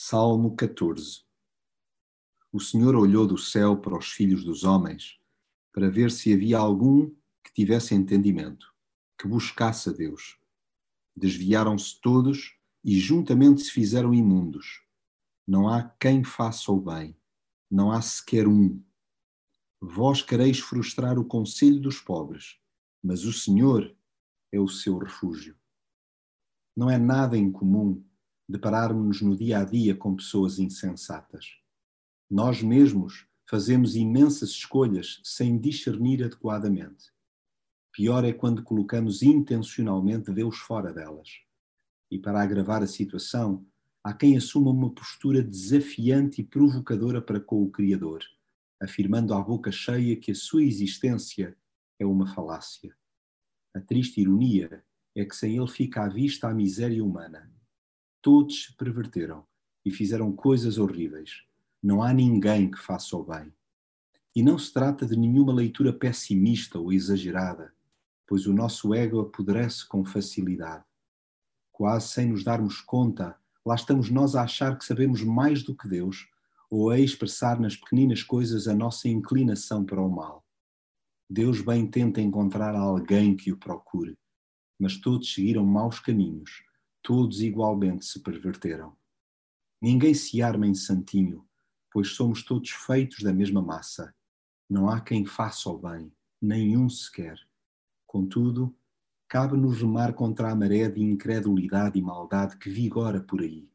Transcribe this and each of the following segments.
Salmo 14 O Senhor olhou do céu para os filhos dos homens, para ver se havia algum que tivesse entendimento, que buscasse a Deus. Desviaram-se todos e juntamente se fizeram imundos. Não há quem faça o bem, não há sequer um. Vós quereis frustrar o conselho dos pobres, mas o Senhor é o seu refúgio. Não é nada incomum depararmos-nos no dia a dia com pessoas insensatas. Nós mesmos fazemos imensas escolhas sem discernir adequadamente. Pior é quando colocamos intencionalmente Deus fora delas. E para agravar a situação, há quem assuma uma postura desafiante e provocadora para com o Criador, afirmando à boca cheia que a sua existência é uma falácia. A triste ironia é que sem ele fica à vista a miséria humana Todos se perverteram e fizeram coisas horríveis. Não há ninguém que faça o bem. E não se trata de nenhuma leitura pessimista ou exagerada, pois o nosso ego apodrece com facilidade. Quase sem nos darmos conta, lá estamos nós a achar que sabemos mais do que Deus ou a expressar nas pequeninas coisas a nossa inclinação para o mal. Deus bem tenta encontrar alguém que o procure, mas todos seguiram maus caminhos todos igualmente se perverteram. Ninguém se arma em santinho, pois somos todos feitos da mesma massa. Não há quem faça o bem, nenhum sequer. Contudo, cabe-nos remar contra a maré de incredulidade e maldade que vigora por aí.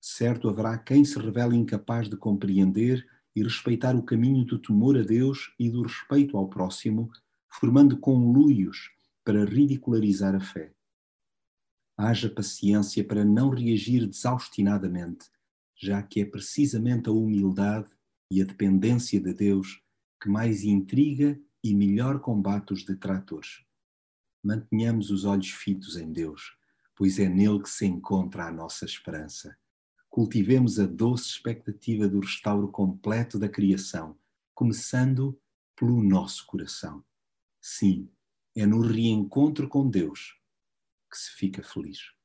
Certo haverá quem se revele incapaz de compreender e respeitar o caminho do temor a Deus e do respeito ao próximo, formando conluios para ridicularizar a fé haja paciência para não reagir desaustinadamente, já que é precisamente a humildade e a dependência de Deus que mais intriga e melhor combate os detratores. Mantenhamos os olhos fitos em Deus, pois é nele que se encontra a nossa esperança. Cultivemos a doce expectativa do restauro completo da criação, começando pelo nosso coração. Sim, é no reencontro com Deus que se fica feliz.